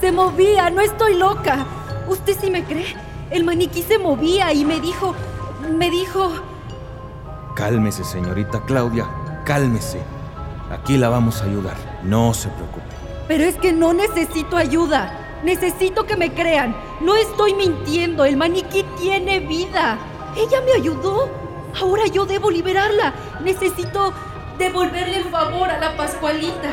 Se movía, no estoy loca. ¿Usted sí me cree? El maniquí se movía y me dijo... Me dijo... Cálmese, señorita Claudia, cálmese. Aquí la vamos a ayudar, no se preocupe. Pero es que no necesito ayuda. Necesito que me crean. No estoy mintiendo. El maniquí tiene vida. Ella me ayudó. Ahora yo debo liberarla. Necesito devolverle el favor a la Pascualita.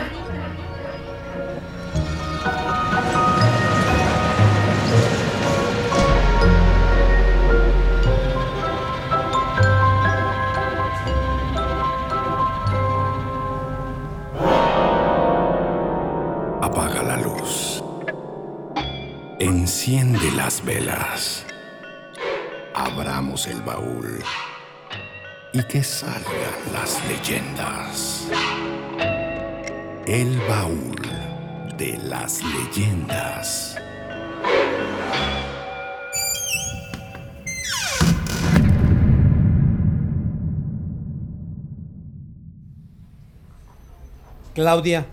Las velas. Abramos el baúl. Y que salgan las leyendas. El baúl de las leyendas. Claudia,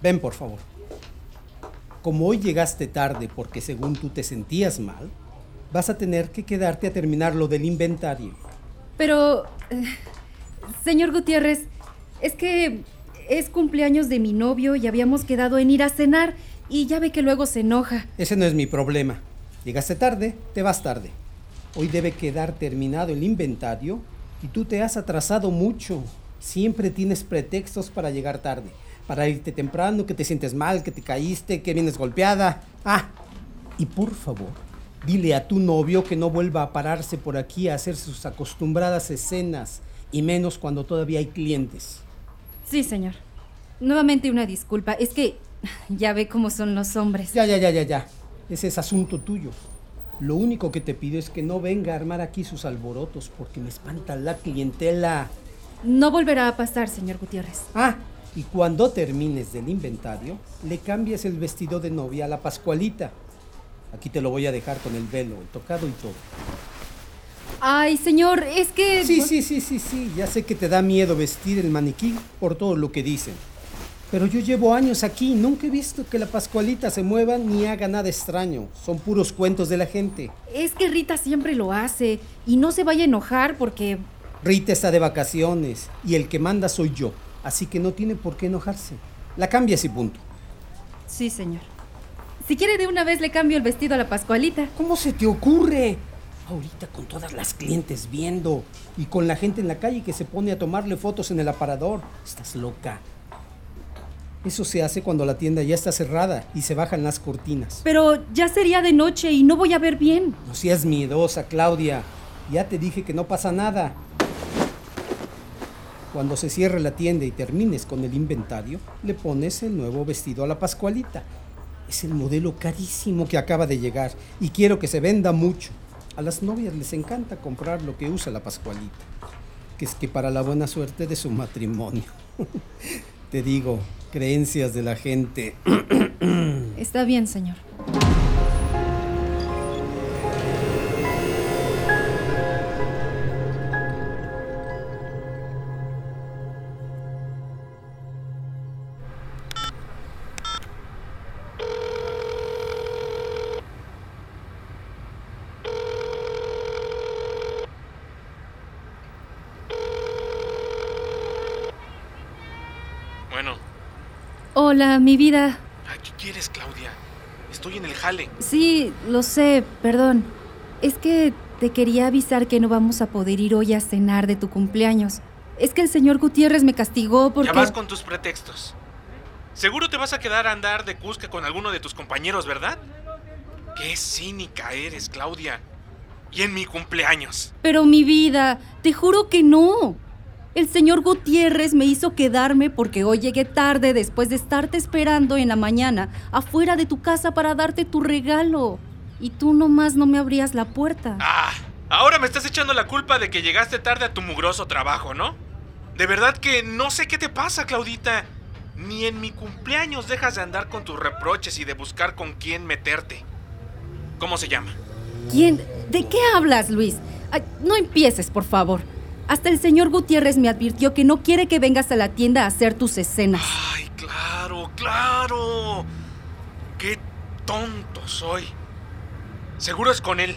ven por favor. Como hoy llegaste tarde porque según tú te sentías mal, vas a tener que quedarte a terminar lo del inventario. Pero, eh, señor Gutiérrez, es que es cumpleaños de mi novio y habíamos quedado en ir a cenar y ya ve que luego se enoja. Ese no es mi problema. Llegaste tarde, te vas tarde. Hoy debe quedar terminado el inventario y tú te has atrasado mucho. Siempre tienes pretextos para llegar tarde. Para irte temprano, que te sientes mal, que te caíste, que vienes golpeada. Ah, y por favor, dile a tu novio que no vuelva a pararse por aquí a hacer sus acostumbradas escenas, y menos cuando todavía hay clientes. Sí, señor. Nuevamente una disculpa. Es que ya ve cómo son los hombres. Ya, ya, ya, ya, ya. Ese es asunto tuyo. Lo único que te pido es que no venga a armar aquí sus alborotos porque me espanta la clientela. No volverá a pasar, señor Gutiérrez. Ah, y cuando termines del inventario, le cambias el vestido de novia a la Pascualita. Aquí te lo voy a dejar con el velo, el tocado y todo. Ay, señor, es que... Sí, sí, sí, sí, sí. Ya sé que te da miedo vestir el maniquí por todo lo que dicen. Pero yo llevo años aquí y nunca he visto que la Pascualita se mueva ni haga nada extraño. Son puros cuentos de la gente. Es que Rita siempre lo hace y no se vaya a enojar porque... Rita está de vacaciones y el que manda soy yo. Así que no tiene por qué enojarse. La cambias y punto. Sí, señor. Si quiere de una vez le cambio el vestido a la Pascualita. ¿Cómo se te ocurre? Ahorita con todas las clientes viendo y con la gente en la calle que se pone a tomarle fotos en el aparador. Estás loca. Eso se hace cuando la tienda ya está cerrada y se bajan las cortinas. Pero ya sería de noche y no voy a ver bien. No seas miedosa, Claudia. Ya te dije que no pasa nada. Cuando se cierre la tienda y termines con el inventario, le pones el nuevo vestido a la Pascualita. Es el modelo carísimo que acaba de llegar y quiero que se venda mucho. A las novias les encanta comprar lo que usa la Pascualita, que es que para la buena suerte de su matrimonio. Te digo, creencias de la gente. Está bien, señor. Hola, mi vida. ay, ¿qué quieres, Claudia? Estoy en el jale. Sí, lo sé, perdón. Es que te quería avisar que no vamos a poder ir hoy a cenar de tu cumpleaños. Es que el señor Gutiérrez me castigó porque... Ya vas con tus pretextos. Seguro te vas a quedar a andar de cusca con alguno de tus compañeros, ¿verdad? Qué cínica eres, Claudia. Y en mi cumpleaños. Pero mi vida, te juro que no. El señor Gutiérrez me hizo quedarme porque hoy llegué tarde después de estarte esperando en la mañana afuera de tu casa para darte tu regalo. Y tú nomás no me abrías la puerta. Ah, ahora me estás echando la culpa de que llegaste tarde a tu mugroso trabajo, ¿no? De verdad que no sé qué te pasa, Claudita. Ni en mi cumpleaños dejas de andar con tus reproches y de buscar con quién meterte. ¿Cómo se llama? ¿Quién? ¿De qué hablas, Luis? Ay, no empieces, por favor. Hasta el señor Gutiérrez me advirtió que no quiere que vengas a la tienda a hacer tus escenas. Ay, claro, claro. Qué tonto soy. Seguro es con él.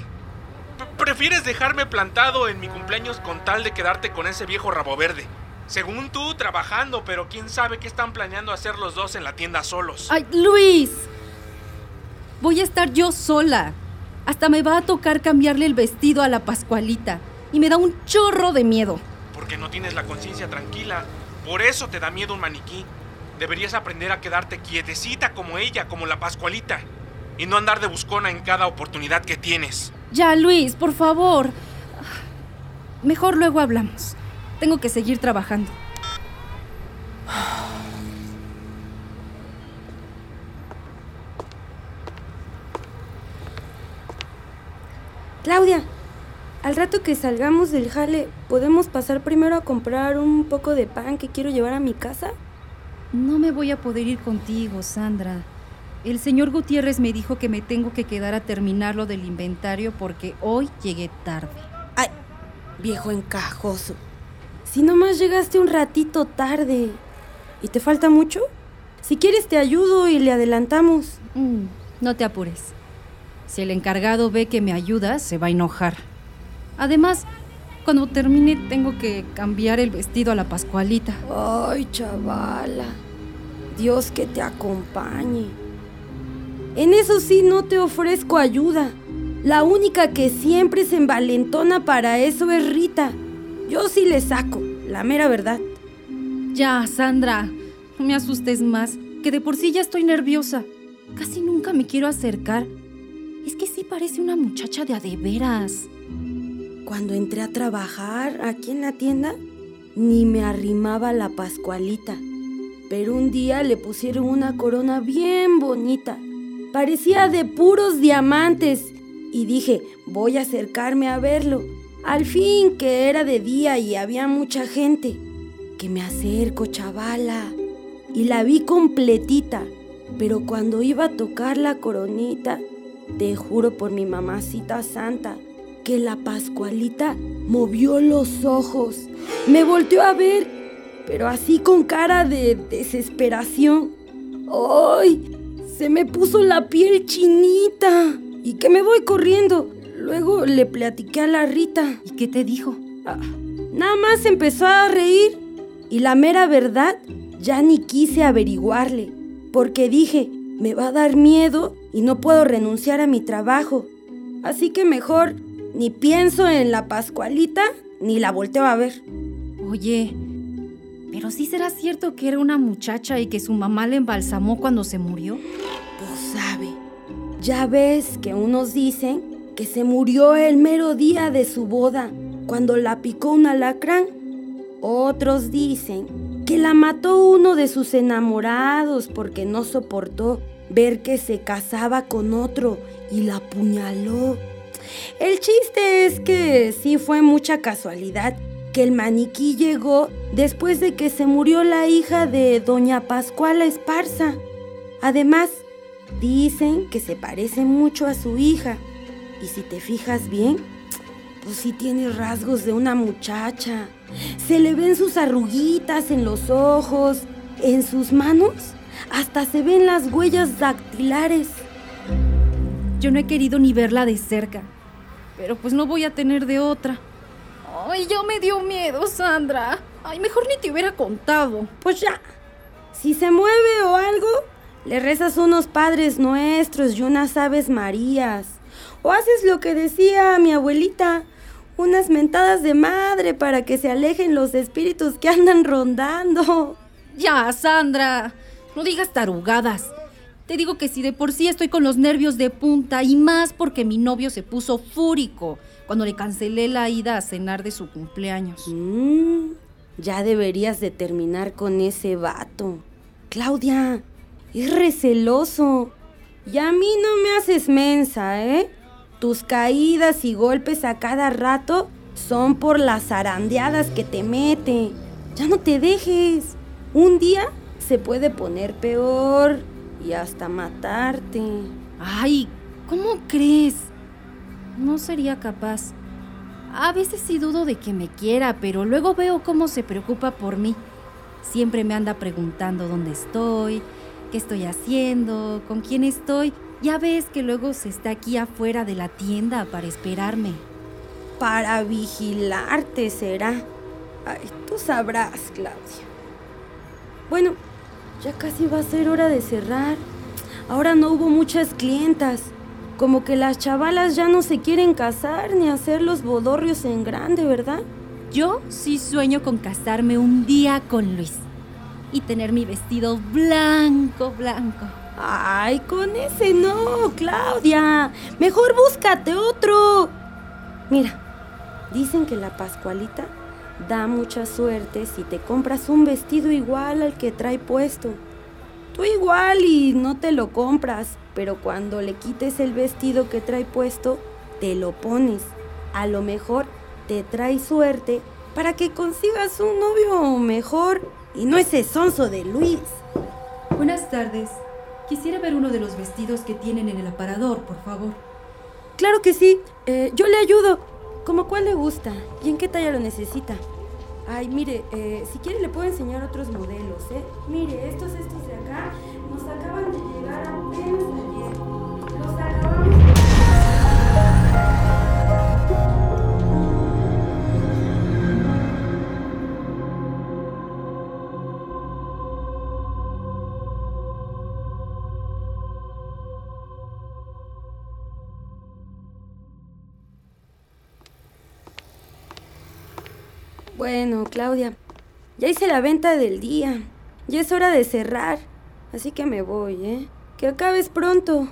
Prefieres dejarme plantado en mi cumpleaños con tal de quedarte con ese viejo rabo verde. Según tú, trabajando, pero quién sabe qué están planeando hacer los dos en la tienda solos. ¡Ay, Luis! Voy a estar yo sola. Hasta me va a tocar cambiarle el vestido a la Pascualita. Y me da un chorro de miedo. Porque no tienes la conciencia tranquila. Por eso te da miedo un maniquí. Deberías aprender a quedarte quietecita como ella, como la Pascualita. Y no andar de buscona en cada oportunidad que tienes. Ya, Luis, por favor. Mejor luego hablamos. Tengo que seguir trabajando. Claudia, al rato que salgamos del jale, ¿podemos pasar primero a comprar un poco de pan que quiero llevar a mi casa? No me voy a poder ir contigo, Sandra. El señor Gutiérrez me dijo que me tengo que quedar a terminar lo del inventario porque hoy llegué tarde. Ay, viejo encajoso. Si nomás llegaste un ratito tarde. ¿Y te falta mucho? Si quieres te ayudo y le adelantamos. Mm, no te apures. Si el encargado ve que me ayudas, se va a enojar. Además, cuando termine tengo que cambiar el vestido a la Pascualita. Ay, chavala. Dios que te acompañe. En eso sí no te ofrezco ayuda. La única que siempre se envalentona para eso es Rita. Yo sí le saco, la mera verdad. Ya, Sandra, no me asustes más, que de por sí ya estoy nerviosa. Casi nunca me quiero acercar. Es que sí parece una muchacha de a de veras. Cuando entré a trabajar aquí en la tienda, ni me arrimaba la Pascualita. Pero un día le pusieron una corona bien bonita. Parecía de puros diamantes. Y dije, voy a acercarme a verlo. Al fin que era de día y había mucha gente. Que me acerco, chavala. Y la vi completita. Pero cuando iba a tocar la coronita, te juro por mi mamacita santa, que la Pascualita movió los ojos. Me volteó a ver, pero así con cara de desesperación. ¡Ay! Se me puso la piel chinita. Y que me voy corriendo. Luego le platiqué a la Rita. ¿Y qué te dijo? Ah, nada más empezó a reír. Y la mera verdad, ya ni quise averiguarle. Porque dije, me va a dar miedo y no puedo renunciar a mi trabajo. Así que mejor ni pienso en la Pascualita ni la volteo a ver. Oye, ¿pero sí será cierto que era una muchacha y que su mamá le embalsamó cuando se murió? Pues sabe. Ya ves que unos dicen que se murió el mero día de su boda, cuando la picó un alacrán. Otros dicen que la mató uno de sus enamorados porque no soportó ver que se casaba con otro y la apuñaló. El chiste es que sí fue mucha casualidad que el maniquí llegó después de que se murió la hija de doña Pascuala Esparza. Además, dicen que se parece mucho a su hija. Y si te fijas bien, pues sí tiene rasgos de una muchacha. Se le ven sus arruguitas en los ojos, en sus manos, hasta se ven las huellas dactilares. Yo no he querido ni verla de cerca, pero pues no voy a tener de otra. Ay, ya me dio miedo, Sandra. Ay, mejor ni te hubiera contado. Pues ya, si se mueve o algo, le rezas unos padres nuestros y unas aves marías. O haces lo que decía mi abuelita, unas mentadas de madre para que se alejen los espíritus que andan rondando. Ya, Sandra, no digas tarugadas. Te digo que si de por sí estoy con los nervios de punta y más porque mi novio se puso fúrico cuando le cancelé la ida a cenar de su cumpleaños. Mm, ya deberías de terminar con ese vato. Claudia, es receloso. Y a mí no me haces mensa, ¿eh? Tus caídas y golpes a cada rato son por las zarandeadas que te mete. Ya no te dejes. Un día se puede poner peor y hasta matarte. Ay, ¿cómo crees? No sería capaz. A veces sí dudo de que me quiera, pero luego veo cómo se preocupa por mí. Siempre me anda preguntando dónde estoy, qué estoy haciendo, con quién estoy, Ya ves que luego se está aquí afuera de la tienda para esperarme. Para vigilarte será. Ay, tú sabrás, Claudia. Bueno, ya casi va a ser hora de cerrar. Ahora no hubo muchas clientas. Como que las chavalas ya no se quieren casar ni hacer los bodorrios en grande, ¿verdad? Yo sí sueño con casarme un día con Luis y tener mi vestido blanco, blanco. Ay, con ese no, Claudia. Mejor búscate otro. Mira, dicen que la Pascualita da mucha suerte si te compras un vestido igual al que trae puesto. Tú igual y no te lo compras, pero cuando le quites el vestido que trae puesto, te lo pones. A lo mejor te trae suerte para que consigas un novio mejor y no ese sonso de Luis. Buenas tardes. Quisiera ver uno de los vestidos que tienen en el aparador, por favor. Claro que sí. Eh, yo le ayudo. ¿Cómo cuál le gusta? ¿Y en qué talla lo necesita? Ay, mire, eh, si quiere le puedo enseñar otros modelos, ¿eh? Mire, estos, estos de acá nos acaban de llegar apenas ayer. Bueno, Claudia, ya hice la venta del día. Ya es hora de cerrar. Así que me voy, ¿eh? Que acabes pronto.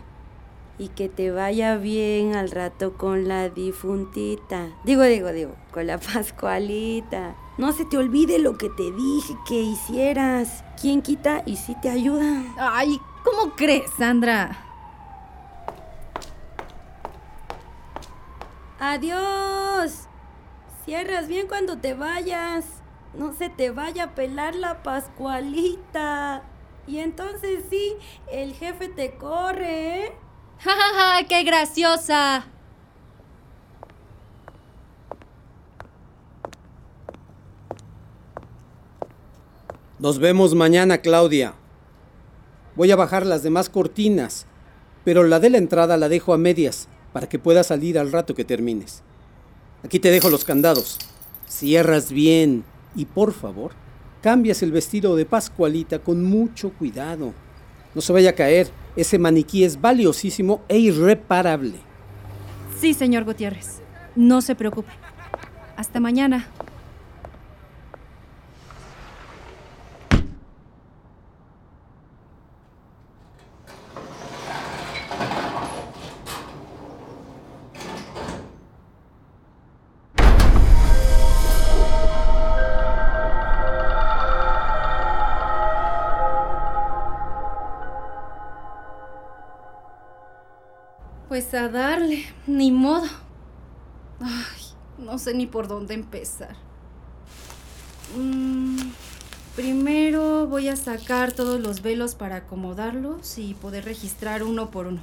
Y que te vaya bien al rato con la difuntita. Digo, digo, digo, con la Pascualita. No se te olvide lo que te dije que hicieras. ¿Quién quita y si te ayuda? Ay, ¿cómo crees, Sandra? Adiós. Cierras bien cuando te vayas. No se te vaya a pelar la Pascualita. Y entonces sí, el jefe te corre, ¿eh? ¡Ja, ja, ja! ¡Qué graciosa! Nos vemos mañana, Claudia. Voy a bajar las demás cortinas, pero la de la entrada la dejo a medias para que pueda salir al rato que termines. Aquí te dejo los candados. Cierras bien y por favor, cambias el vestido de Pascualita con mucho cuidado. No se vaya a caer, ese maniquí es valiosísimo e irreparable. Sí, señor Gutiérrez. No se preocupe. Hasta mañana. Pues a darle, ni modo. Ay, no sé ni por dónde empezar. Mm, primero voy a sacar todos los velos para acomodarlos y poder registrar uno por uno.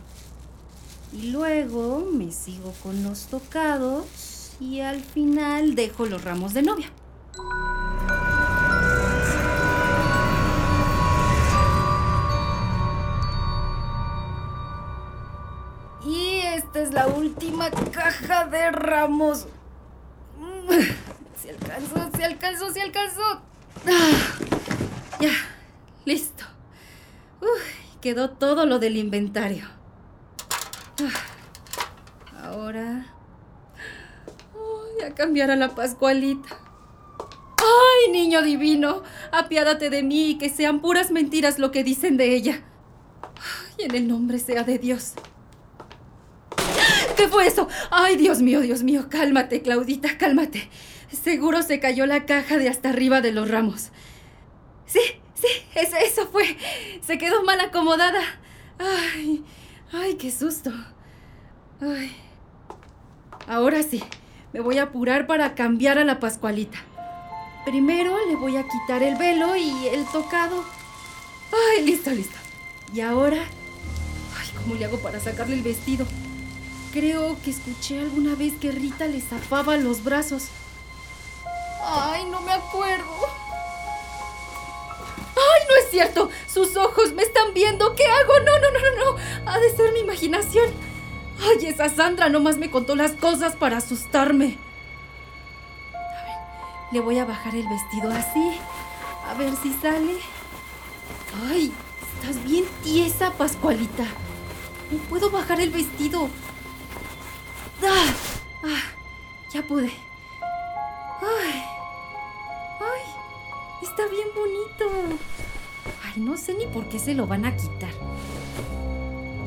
Y luego me sigo con los tocados y al final dejo los ramos de novia. La última caja de ramos. Si alcanzó, si alcanzó, si alcanzó. Ah, ya, listo. Quedó todo lo del inventario. Ah, ahora. A cambiar a la Pascualita. ¡Ay, niño divino! Apiádate de mí y que sean puras mentiras lo que dicen de ella. Y en el nombre sea de Dios. ¿Qué fue eso? Ay, Dios mío, Dios mío, cálmate, Claudita, cálmate. Seguro se cayó la caja de hasta arriba de los ramos. Sí, sí, eso, eso fue. Se quedó mal acomodada. Ay, ay, qué susto. Ay. Ahora sí, me voy a apurar para cambiar a la Pascualita. Primero le voy a quitar el velo y el tocado. Ay, listo, listo. Y ahora... Ay, ¿cómo le hago para sacarle el vestido? Creo que escuché alguna vez que Rita le zafaba los brazos. Ay, no me acuerdo. Ay, no es cierto. Sus ojos me están viendo. ¿Qué hago? No, no, no, no, no. Ha de ser mi imaginación. Ay, esa Sandra nomás me contó las cosas para asustarme. A ver, le voy a bajar el vestido así. A ver si sale. Ay, estás bien tiesa, Pascualita. No puedo bajar el vestido. ¡Ah! ah ya pude. Ay. Ay. Está bien bonito. Ay, no sé ni por qué se lo van a quitar.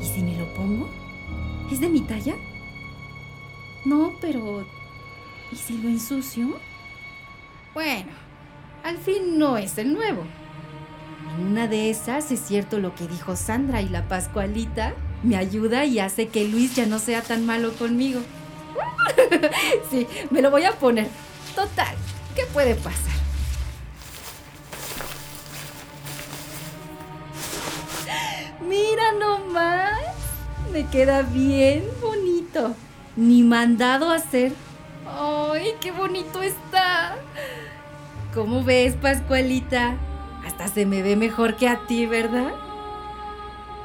¿Y si me lo pongo? ¿Es de mi talla? No, pero... ¿Y si lo ensucio? Bueno, al fin no es el nuevo. En una de esas es cierto lo que dijo Sandra y la Pascualita me ayuda y hace que Luis ya no sea tan malo conmigo. sí, me lo voy a poner. Total, ¿qué puede pasar? Mira nomás, me queda bien bonito. Ni mandado a hacer. ¡Ay, qué bonito está! ¿Cómo ves, Pascualita? Hasta se me ve mejor que a ti, ¿verdad?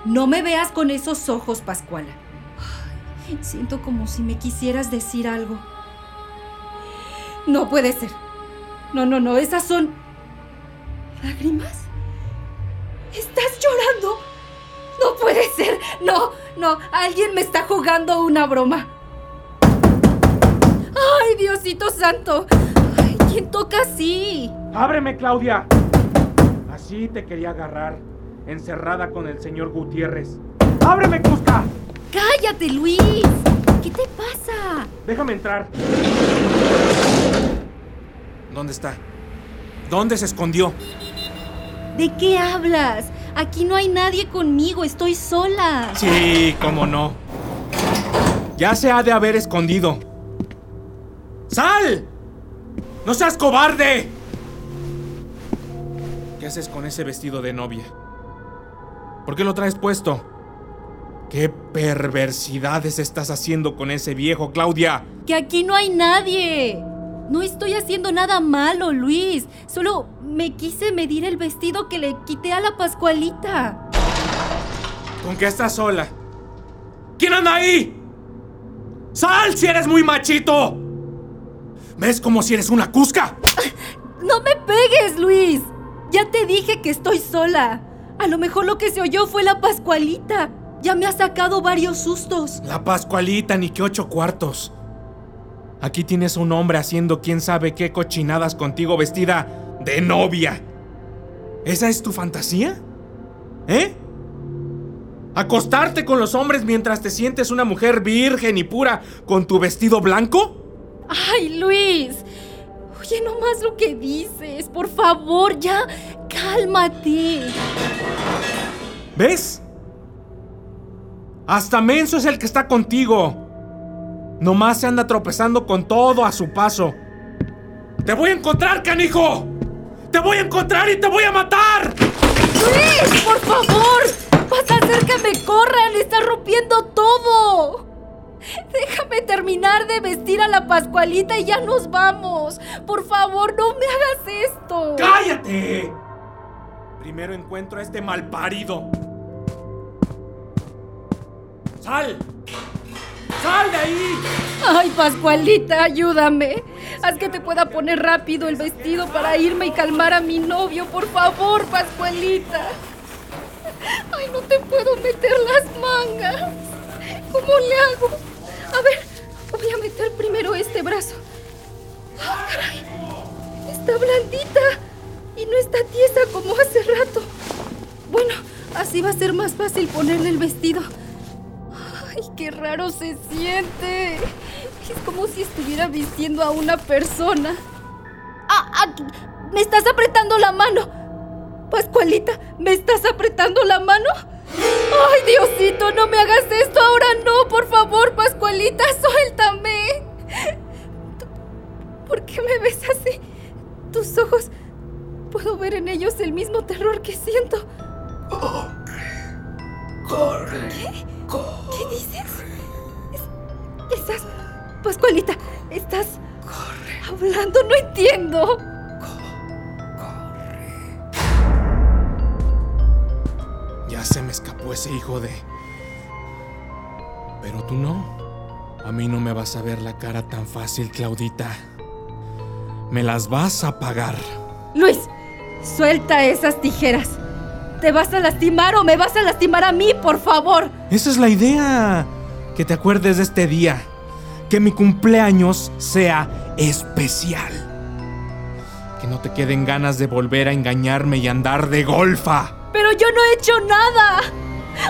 No me veas con esos ojos, Pascuala. siento como si me quisieras decir algo. No puede ser. No, no, no, esas son... ¿Lágrimas? ¿Estás llorando? No puede ser. No, no, alguien me está jugando una broma. ¡Ay, Diosito Santo! Ay, ¿Quién toca así? ¡Ábreme, Claudia! Así te quería agarrar encerrada con el señor Gutiérrez. ¡Ábreme, Cusca! ¡Cállate, Luis! ¿Qué te pasa? Déjame entrar. ¿Dónde está? ¿Dónde se escondió? ¿De qué hablas? Aquí no hay nadie conmigo, estoy sola. Sí, cómo no. Ya se ha de haber escondido. ¡Sal! ¡No seas cobarde! ¿Qué haces con ese vestido de novia? ¿Por qué lo traes puesto? ¿Qué perversidades estás haciendo con ese viejo, Claudia? Que aquí no hay nadie. No estoy haciendo nada malo, Luis. Solo me quise medir el vestido que le quité a la Pascualita. ¿Con qué estás sola? ¿Quién anda ahí? ¡Sal si eres muy machito! ¿Ves como si eres una cusca? ¡No me pegues, Luis! Ya te dije que estoy sola. A lo mejor lo que se oyó fue la Pascualita. Ya me ha sacado varios sustos. La Pascualita, ni que ocho cuartos. Aquí tienes un hombre haciendo quién sabe qué cochinadas contigo vestida de novia. ¿Esa es tu fantasía? ¿Eh? ¿Acostarte con los hombres mientras te sientes una mujer virgen y pura con tu vestido blanco? ¡Ay, Luis! Oye, no más lo que dices. Por favor, ya cálmate. ¿Ves? Hasta Menso es el que está contigo. Nomás se anda tropezando con todo a su paso. ¡Te voy a encontrar, canijo! ¡Te voy a encontrar y te voy a matar! ¡Luis, por favor! ¡Vas a hacer que me corran! ¡Está rompiendo todo! Déjame terminar de vestir a la Pascualita y ya nos vamos. Por favor, no me hagas esto. ¡Cállate! Primero encuentro a este malparido. ¡Sal! ¡Sal de ahí! Ay, Pascualita, ayúdame. Haz que te pueda poner rápido el vestido para irme y calmar a mi novio, por favor, Pascualita. Ay, no te puedo meter las mangas. ¿Cómo le hago? A ver, voy a meter primero este brazo. ¡Ah, caray! Está blandita y no está tiesa como hace rato. Bueno, así va a ser más fácil ponerle el vestido. ¡Ay, qué raro se siente! Es como si estuviera vistiendo a una persona. ¡Ah! ah ¡Me estás apretando la mano! Pascualita, ¿me estás apretando la mano? ¡Ay, Diosito, no me hagas esto ahora no! Por favor, Pascualita, suéltame. ¿Por qué me ves así? Tus ojos... Puedo ver en ellos el mismo terror que siento. Corre. ¿Qué? ¿Qué dices? estás... Pascualita, estás... Corre. Hablando, no entiendo. Me escapó ese hijo de... Pero tú no. A mí no me vas a ver la cara tan fácil, Claudita. Me las vas a pagar. Luis, suelta esas tijeras. ¿Te vas a lastimar o me vas a lastimar a mí, por favor? Esa es la idea. Que te acuerdes de este día. Que mi cumpleaños sea especial. Que no te queden ganas de volver a engañarme y andar de golfa. Pero yo no he hecho nada.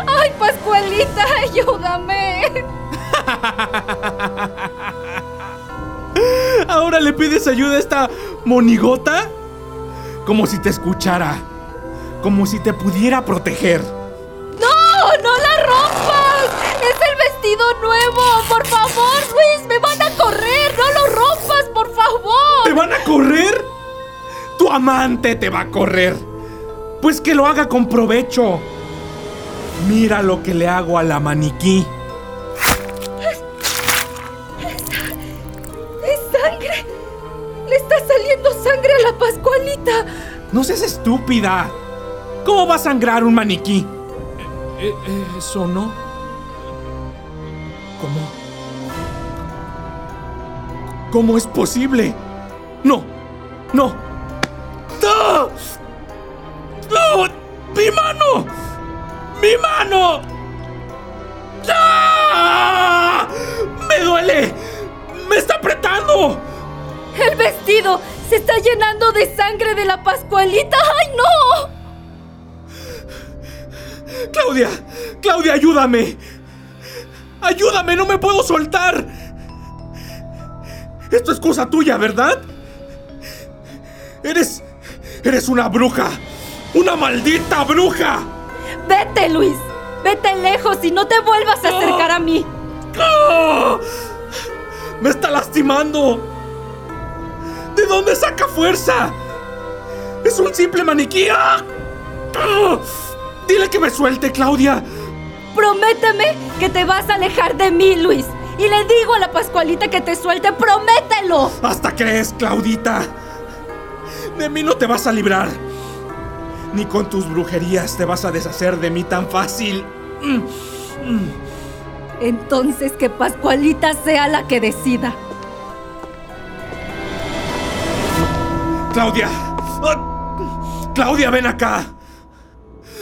¡Ay, Pascualita, ayúdame! ¿Ahora le pides ayuda a esta monigota? Como si te escuchara. Como si te pudiera proteger. ¡No! ¡No la rompas! ¡Es el vestido nuevo! ¡Por favor, Luis! ¡Me van a correr! ¡No lo rompas, por favor! ¿Te van a correr? Tu amante te va a correr. Pues que lo haga con provecho. Mira lo que le hago a la maniquí. ¡Es sangre! ¡Le está saliendo sangre a la Pascualita! No seas estúpida. ¿Cómo va a sangrar un maniquí? Eh, eh, ¿Eso no? ¿Cómo? ¿Cómo es posible? No, no. ¡No! Está llenando de sangre de la Pascualita! ¡Ay, no! Claudia, Claudia, ayúdame. Ayúdame, no me puedo soltar. Esto es cosa tuya, ¿verdad? Eres... Eres una bruja. Una maldita bruja. Vete, Luis. Vete lejos y no te vuelvas a acercar a mí. ¡Me está lastimando! ¿De dónde saca fuerza? ¡Es un simple maniquí! ¡Ah! ¡Ah! ¡Dile que me suelte, Claudia! Prométeme que te vas a alejar de mí, Luis. Y le digo a la Pascualita que te suelte, promételo. ¿Hasta crees, Claudita? De mí no te vas a librar. Ni con tus brujerías te vas a deshacer de mí tan fácil. Entonces que Pascualita sea la que decida. Claudia. Ah, Claudia, ven acá.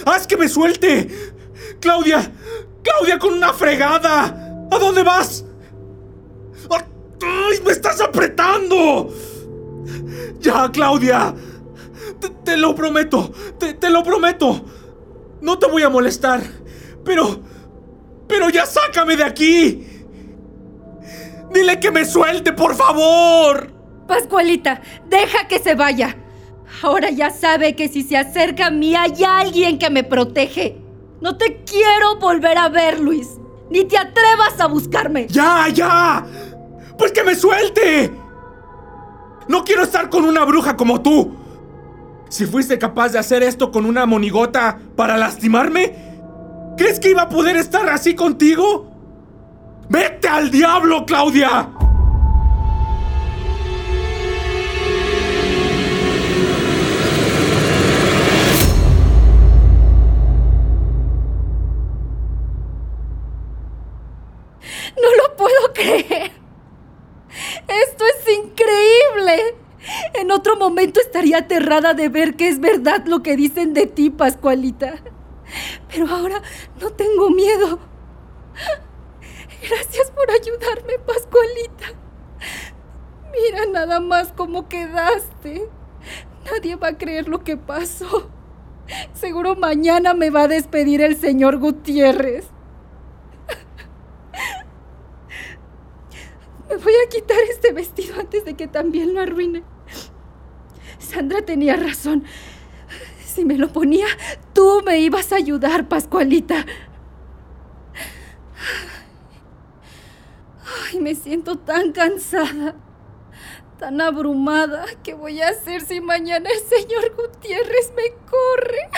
¡Haz que me suelte! Claudia. Claudia con una fregada. ¿A dónde vas? Ah, ¡Ay, me estás apretando! Ya, Claudia. Te, lo prometo. Te lo prometo. No te voy a molestar. Pero... Pero ya sácame de aquí. Dile que me suelte, por favor. Pascualita, deja que se vaya. Ahora ya sabe que si se acerca a mí hay alguien que me protege. No te quiero volver a ver, Luis. Ni te atrevas a buscarme. ¡Ya, ya! ¡Pues que me suelte! No quiero estar con una bruja como tú. Si fuiste capaz de hacer esto con una monigota para lastimarme, ¿crees que iba a poder estar así contigo? ¡Vete al diablo, Claudia! No lo puedo creer. Esto es increíble. En otro momento estaría aterrada de ver que es verdad lo que dicen de ti, Pascualita. Pero ahora no tengo miedo. Gracias por ayudarme, Pascualita. Mira nada más cómo quedaste. Nadie va a creer lo que pasó. Seguro mañana me va a despedir el señor Gutiérrez. Me voy a quitar este vestido antes de que también lo arruine. Sandra tenía razón. Si me lo ponía, tú me ibas a ayudar, Pascualita. Ay, me siento tan cansada, tan abrumada. ¿Qué voy a hacer si mañana el señor Gutiérrez me corre?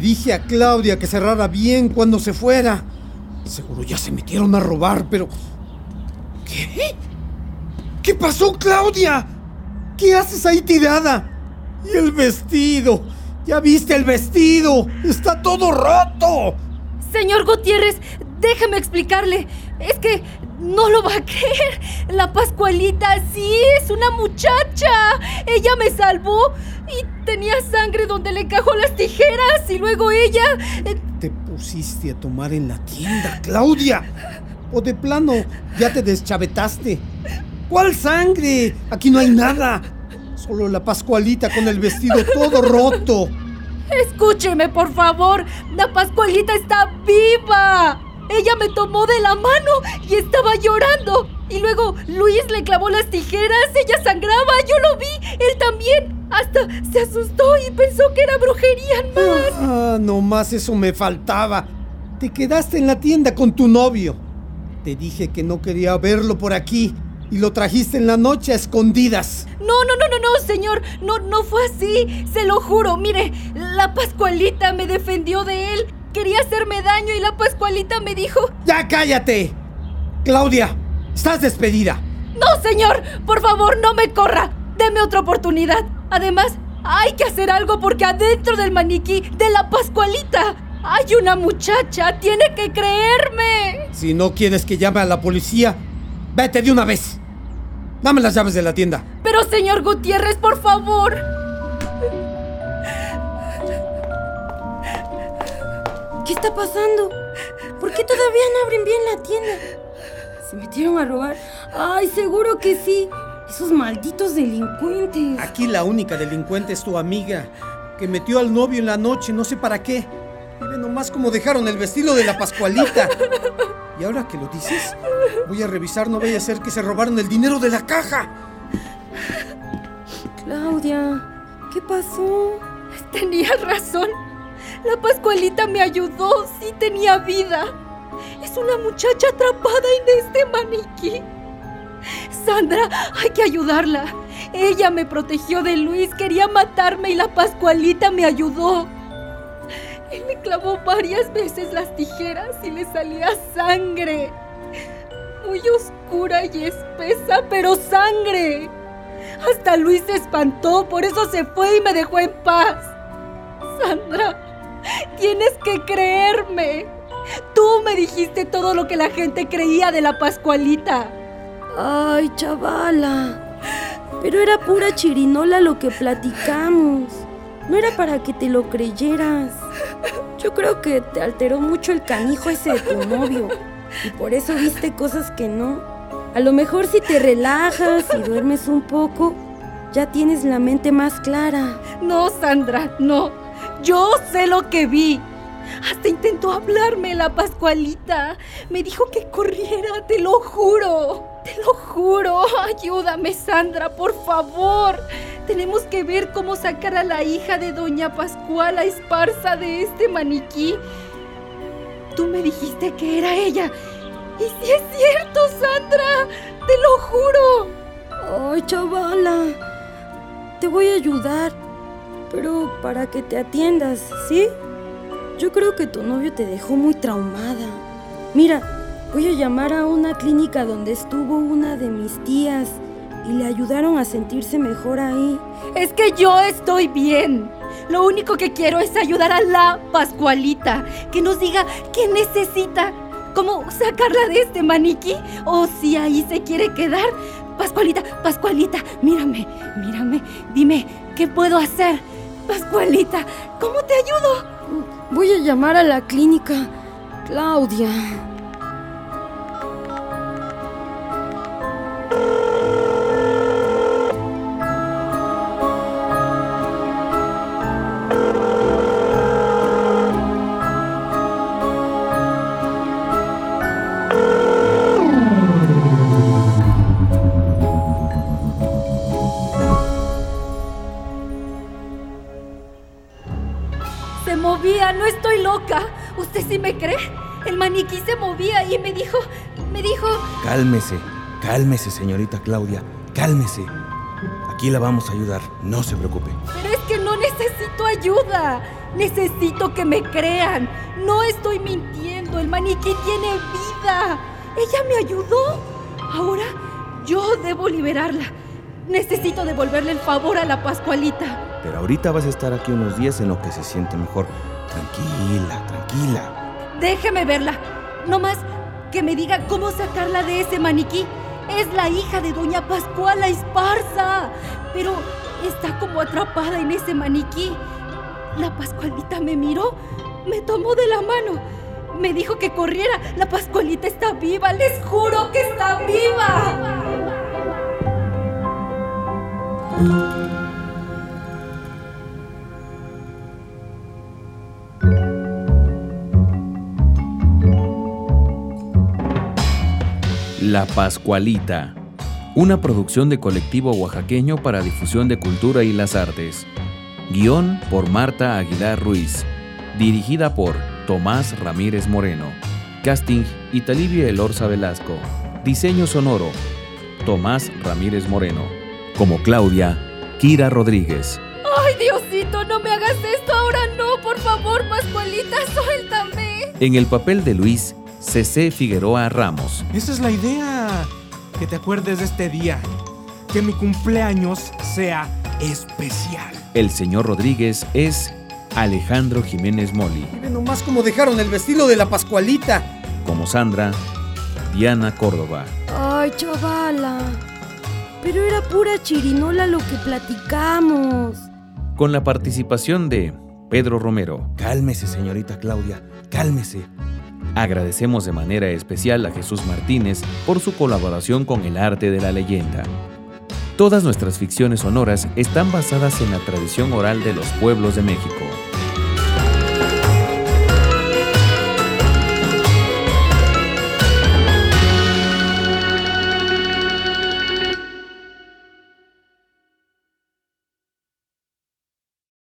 Dije a Claudia que cerrara bien cuando se fuera. Seguro ya se metieron a robar, pero... ¿Qué? ¿Qué pasó, Claudia? ¿Qué haces ahí tirada? ¿Y el vestido? ¿Ya viste el vestido? Está todo roto. Señor Gutiérrez, déjeme explicarle. Es que no lo va a creer. La Pascualita sí es una muchacha. Ella me salvó y tenía sangre donde le encajó las tijeras y luego ella... eh, Te pusiste a tomar en la tienda, Claudia. O de plano, ya te deschavetaste. ¿Cuál sangre? Aquí no hay nada. Solo la Pascualita con el vestido todo roto. Escúcheme, por favor. La Pascualita está viva. Ella me tomó de la mano y estaba llorando. Y luego Luis le clavó las tijeras, ella sangraba, yo lo vi, él también. Hasta se asustó y pensó que era brujería más. Ah, nomás eso me faltaba. Te quedaste en la tienda con tu novio. Te dije que no quería verlo por aquí y lo trajiste en la noche a escondidas. No, no, no, no, no, señor. No, no fue así. Se lo juro. Mire, la Pascualita me defendió de él. Quería hacerme daño y la Pascualita me dijo... ¡Ya cállate! Claudia, estás despedida. No, señor. Por favor, no me corra. Deme otra oportunidad. Además, hay que hacer algo porque adentro del maniquí de la Pascualita hay una muchacha. Tiene que creerme. Si no quieres que llame a la policía, vete de una vez. Dame las llaves de la tienda. Pero, señor Gutiérrez, por favor. ¿Qué está pasando? ¿Por qué todavía no abren bien la tienda? ¿Se metieron a robar? Ay, seguro que sí. Esos malditos delincuentes. Aquí la única delincuente es tu amiga, que metió al novio en la noche, no sé para qué. Ve nomás cómo dejaron el vestido de la Pascualita. Y ahora que lo dices, voy a revisar, no vaya a ser que se robaron el dinero de la caja. Claudia, ¿qué pasó? Tenía razón. La Pascualita me ayudó. Sí tenía vida. Es una muchacha atrapada en este maniquí. Sandra, hay que ayudarla. Ella me protegió de Luis, quería matarme y la Pascualita me ayudó. Él me clavó varias veces las tijeras y le salía sangre. Muy oscura y espesa, pero sangre. Hasta Luis se espantó, por eso se fue y me dejó en paz. Sandra, tienes que creerme. Tú me dijiste todo lo que la gente creía de la Pascualita. Ay, chavala. Pero era pura chirinola lo que platicamos. No era para que te lo creyeras. Yo creo que te alteró mucho el canijo ese de tu novio. Y por eso viste cosas que no. A lo mejor si te relajas y duermes un poco, ya tienes la mente más clara. No, Sandra, no. Yo sé lo que vi. Hasta intentó hablarme la Pascualita. Me dijo que corriera, te lo juro. Te lo juro. Ayúdame, Sandra, por favor. Tenemos que ver cómo sacar a la hija de Doña Pascuala Esparza de este maniquí. Tú me dijiste que era ella. Y si es cierto, Sandra. Te lo juro. Ay, chavala. Te voy a ayudar. Pero para que te atiendas, ¿sí? Yo creo que tu novio te dejó muy traumada. Mira, voy a llamar a una clínica donde estuvo una de mis tías y le ayudaron a sentirse mejor ahí. Es que yo estoy bien. Lo único que quiero es ayudar a la Pascualita. Que nos diga qué necesita. ¿Cómo sacarla de este maniquí? O si ahí se quiere quedar. Pascualita, Pascualita, mírame, mírame. Dime, ¿qué puedo hacer? Pascualita, ¿cómo te ayudo? Voy a llamar a la clínica. Claudia. Se movía y me dijo, me dijo, Cálmese, cálmese, señorita Claudia, cálmese. Aquí la vamos a ayudar, no se preocupe. pero es que no necesito ayuda. Necesito que me crean. No estoy mintiendo. El maniquí tiene vida. Ella me ayudó. Ahora yo debo liberarla. Necesito devolverle el favor a la Pascualita. Pero ahorita vas a estar aquí unos días en lo que se siente mejor. Tranquila, tranquila. Déjeme verla. No más que me diga cómo sacarla de ese maniquí. Es la hija de doña Pascuala Esparza. Pero está como atrapada en ese maniquí. La Pascualita me miró, me tomó de la mano. Me dijo que corriera. La Pascualita está viva, les juro que está viva. La Pascualita, una producción de colectivo oaxaqueño para difusión de cultura y las artes. Guión por Marta Aguilar Ruiz. Dirigida por Tomás Ramírez Moreno. Casting Italivia Elorza Velasco. Diseño sonoro Tomás Ramírez Moreno. Como Claudia, Kira Rodríguez. ¡Ay, Diosito, no me hagas esto ahora! No, por favor, Pascualita, suéltame. En el papel de Luis, CC Figueroa Ramos. Esa es la idea. Que te acuerdes de este día. Que mi cumpleaños sea especial. El señor Rodríguez es Alejandro Jiménez Moli. Miren nomás cómo dejaron el vestido de la Pascualita. Como Sandra, Diana Córdoba. Ay, chavala. Pero era pura chirinola lo que platicamos. Con la participación de Pedro Romero. Cálmese, señorita Claudia, cálmese. Agradecemos de manera especial a Jesús Martínez por su colaboración con el arte de la leyenda. Todas nuestras ficciones sonoras están basadas en la tradición oral de los pueblos de México.